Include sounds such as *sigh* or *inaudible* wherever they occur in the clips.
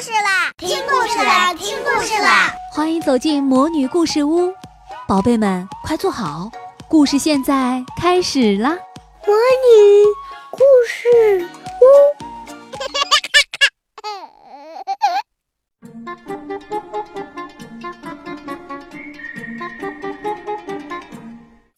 事啦！听故事啦！听故事啦！欢迎走进魔女故事屋，宝贝们快坐好，故事现在开始啦！魔女故事屋，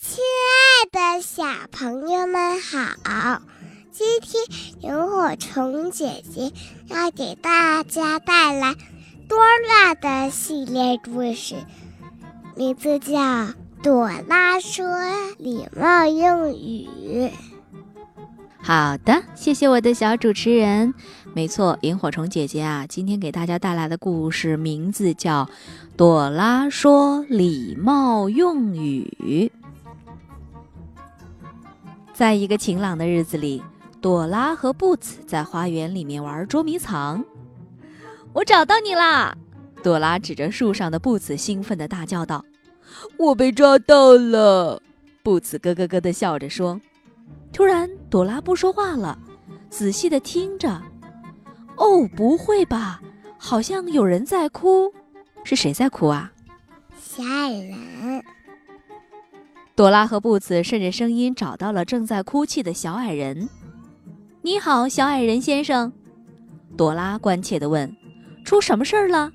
亲爱的小朋友们好。今天萤火虫姐姐要给大家带来多拉的系列故事，名字叫《朵拉说礼貌用语》。好的，谢谢我的小主持人。没错，萤火虫姐姐啊，今天给大家带来的故事名字叫《朵拉说礼貌用语》。在一个晴朗的日子里。朵拉和布茨在花园里面玩捉迷藏，我找到你啦！朵拉指着树上的布茨，兴奋地大叫道：“我被抓到了！”布茨咯咯咯地笑着说。突然，朵拉不说话了，仔细地听着。哦，不会吧？好像有人在哭，是谁在哭啊？小矮人。朵拉和布茨顺着声音找到了正在哭泣的小矮人。你好，小矮人先生，朵拉关切地问：“出什么事儿了？”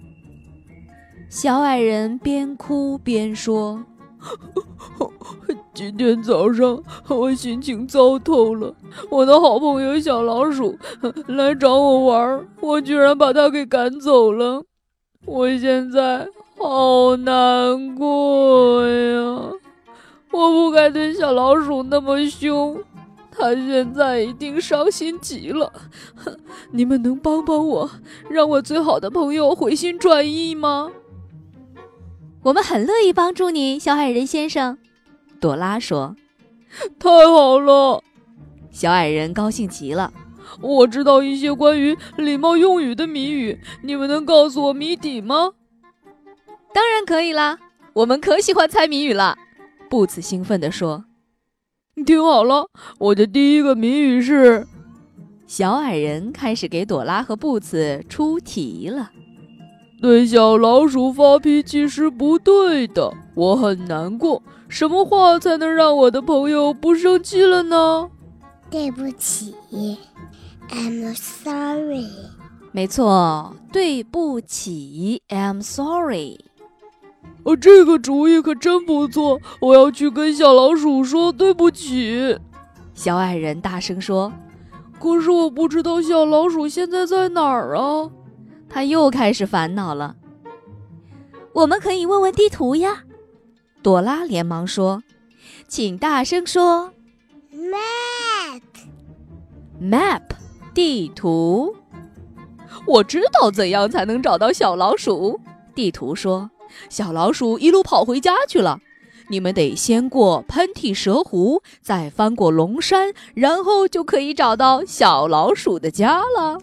小矮人边哭边说：“ *laughs* 今天早上我心情糟透了，我的好朋友小老鼠来找我玩，我居然把它给赶走了，我现在好难过呀！我不该对小老鼠那么凶。”他现在一定伤心极了，*laughs* 你们能帮帮我，让我最好的朋友回心转意吗？我们很乐意帮助你，小矮人先生。朵拉说：“太好了！”小矮人高兴极了。我知道一些关于礼貌用语的谜语，你们能告诉我谜底吗？当然可以啦，我们可喜欢猜谜语了。布茨兴奋地说。听好了，我的第一个谜语是：小矮人开始给朵拉和布茨出题了。对小老鼠发脾气是不对的，我很难过。什么话才能让我的朋友不生气了呢？对不起，I'm sorry。没错，对不起，I'm sorry。哦，这个主意可真不错！我要去跟小老鼠说对不起。小矮人大声说：“可是我不知道小老鼠现在在哪儿啊！”他又开始烦恼了。我们可以问问地图呀！朵拉连忙说：“请大声说，map，map，地图。我知道怎样才能找到小老鼠。”地图说。小老鼠一路跑回家去了。你们得先过喷嚏蛇湖，再翻过龙山，然后就可以找到小老鼠的家了。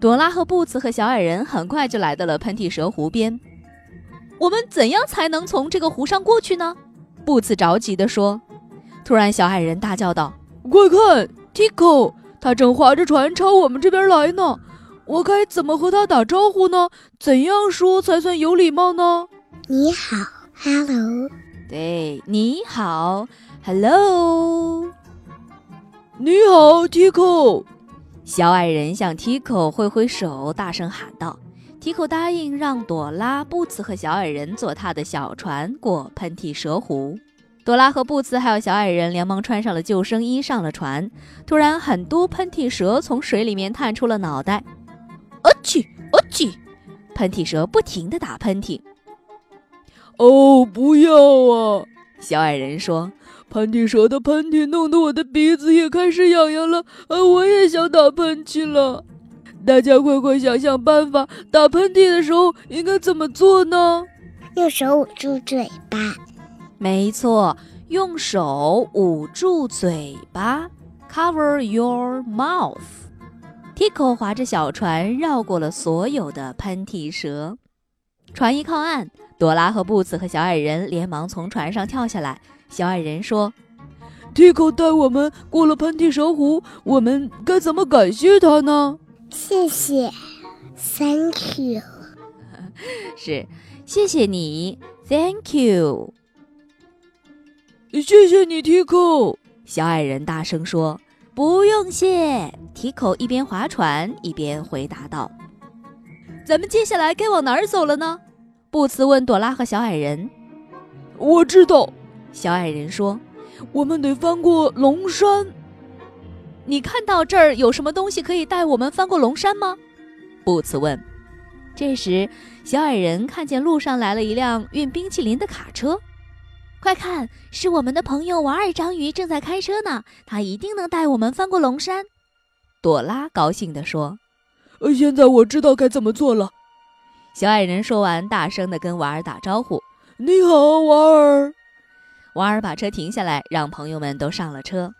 朵拉和布茨和小矮人很快就来到了喷嚏蛇湖边。我们怎样才能从这个湖上过去呢？布茨着急地说。突然，小矮人大叫道：“快看，Tico，他正划着船朝我们这边来呢！”我该怎么和他打招呼呢？怎样说才算有礼貌呢？你好，Hello。对，你好，Hello。你好，Tico。小矮人向 Tico 挥挥手，大声喊道：“Tico 答应让朵拉、布茨和小矮人坐他的小船过喷嚏蛇湖。”朵拉和布茨还有小矮人连忙穿上了救生衣，上了船。突然，很多喷嚏蛇从水里面探出了脑袋。哦嚏！哦嚏！喷嚏蛇不停地打喷嚏。哦，不要啊！小矮人说：“喷嚏蛇的喷嚏弄得我的鼻子也开始痒痒了。呃，我也想打喷嚏了。大家快快想想办法，打喷嚏的时候应该怎么做呢？用手捂住嘴巴。没错，用手捂住嘴巴，cover your mouth。” Tico 划着小船绕过了所有的喷嚏蛇，船一靠岸，朵拉和布茨和小矮人连忙从船上跳下来。小矮人说：“Tico 带我们过了喷嚏蛇湖，我们该怎么感谢他呢？”谢谢 Thank you。*laughs* 是，谢谢你，Thank you。谢谢你，Tico。小矮人大声说：“不用谢。”Tico 一边划船一边回答道：“咱们接下来该往哪儿走了呢？”布茨问朵拉和小矮人。“我知道。”小矮人说：“我们得翻过龙山。”你看到这儿有什么东西可以带我们翻过龙山吗？布茨问。这时，小矮人看见路上来了一辆运冰淇淋的卡车。快看，是我们的朋友瓦尔章鱼正在开车呢，他一定能带我们翻过龙山。朵拉高兴地说：“呃，现在我知道该怎么做了。”小矮人说完，大声地跟瓦尔打招呼：“你好，瓦尔。”瓦尔把车停下来，让朋友们都上了车。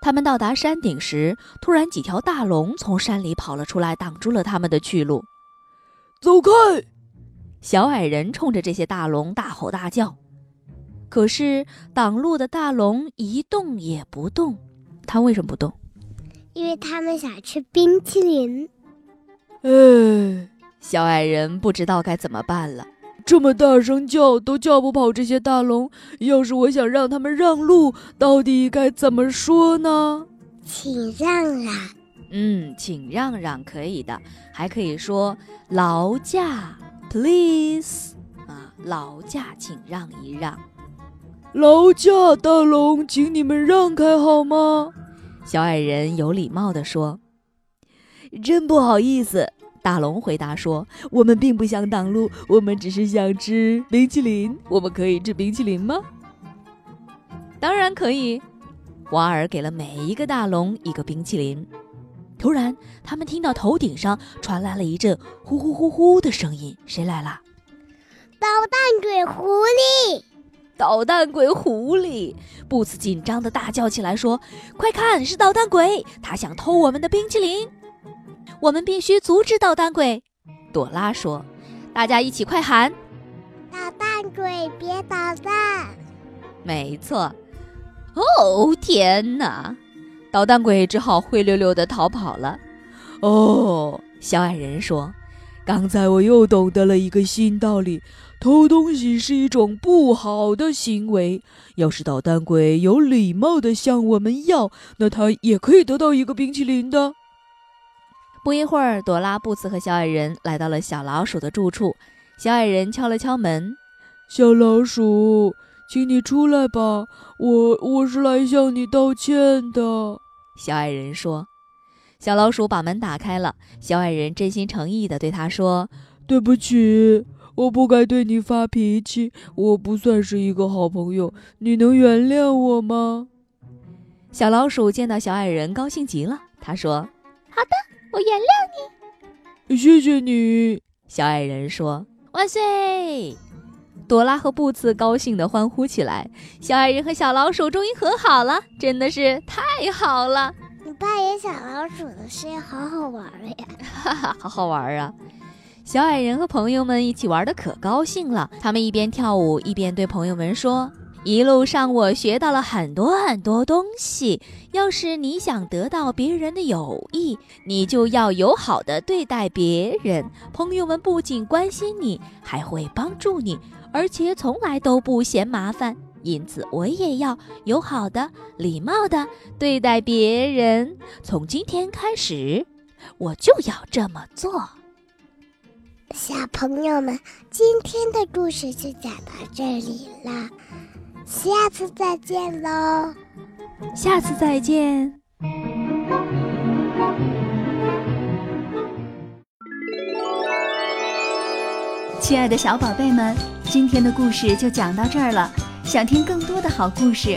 他们到达山顶时，突然几条大龙从山里跑了出来，挡住了他们的去路。走开！小矮人冲着这些大龙大吼大叫。可是挡路的大龙一动也不动，它为什么不动？因为他们想吃冰淇淋。哎，小矮人不知道该怎么办了。这么大声叫都叫不跑这些大龙，要是我想让他们让路，到底该怎么说呢？请让让。嗯，请让让可以的，还可以说劳驾，please 啊，劳驾，请让一让。劳驾，大龙，请你们让开好吗？小矮人有礼貌地说：“真不好意思。”大龙回答说：“我们并不想挡路，我们只是想吃冰淇淋。我们可以吃冰淇淋吗？”“当然可以。”瓦尔给了每一个大龙一个冰淇淋。突然，他们听到头顶上传来了一阵呼呼呼呼的声音。谁来了？捣蛋鬼狐狸！捣蛋鬼狐狸！布茨紧张地大叫起来，说：“快看，是捣蛋鬼！他想偷我们的冰淇淋，我们必须阻止捣蛋鬼。”朵拉说：“大家一起快喊：捣蛋鬼，别捣蛋！”没错。哦，天哪！捣蛋鬼只好灰溜溜地逃跑了。哦，小矮人说：“刚才我又懂得了一个新道理。”偷东西是一种不好的行为。要是捣蛋鬼有礼貌的向我们要，那他也可以得到一个冰淇淋的。不一会儿，朵拉、布茨和小矮人来到了小老鼠的住处。小矮人敲了敲门：“小老鼠，请你出来吧，我我是来向你道歉的。”小矮人说。小老鼠把门打开了。小矮人真心诚意地对他说：“对不起。”我不该对你发脾气，我不算是一个好朋友，你能原谅我吗？小老鼠见到小矮人，高兴极了。他说：“好的，我原谅你。”谢谢你，小矮人说：“万岁！”朵拉和布茨高兴地欢呼起来。小矮人和小老鼠终于和好了，真的是太好了！你扮演小老鼠的事好好玩呀！哈哈，好好玩啊！小矮人和朋友们一起玩的可高兴了，他们一边跳舞一边对朋友们说：“一路上我学到了很多很多东西。要是你想得到别人的友谊，你就要友好的对待别人。朋友们不仅关心你，还会帮助你，而且从来都不嫌麻烦。因此，我也要友好的、礼貌的对待别人。从今天开始，我就要这么做。”小朋友们，今天的故事就讲到这里了，下次再见喽！下次再见。亲爱的小宝贝们，今天的故事就讲到这儿了。想听更多的好故事，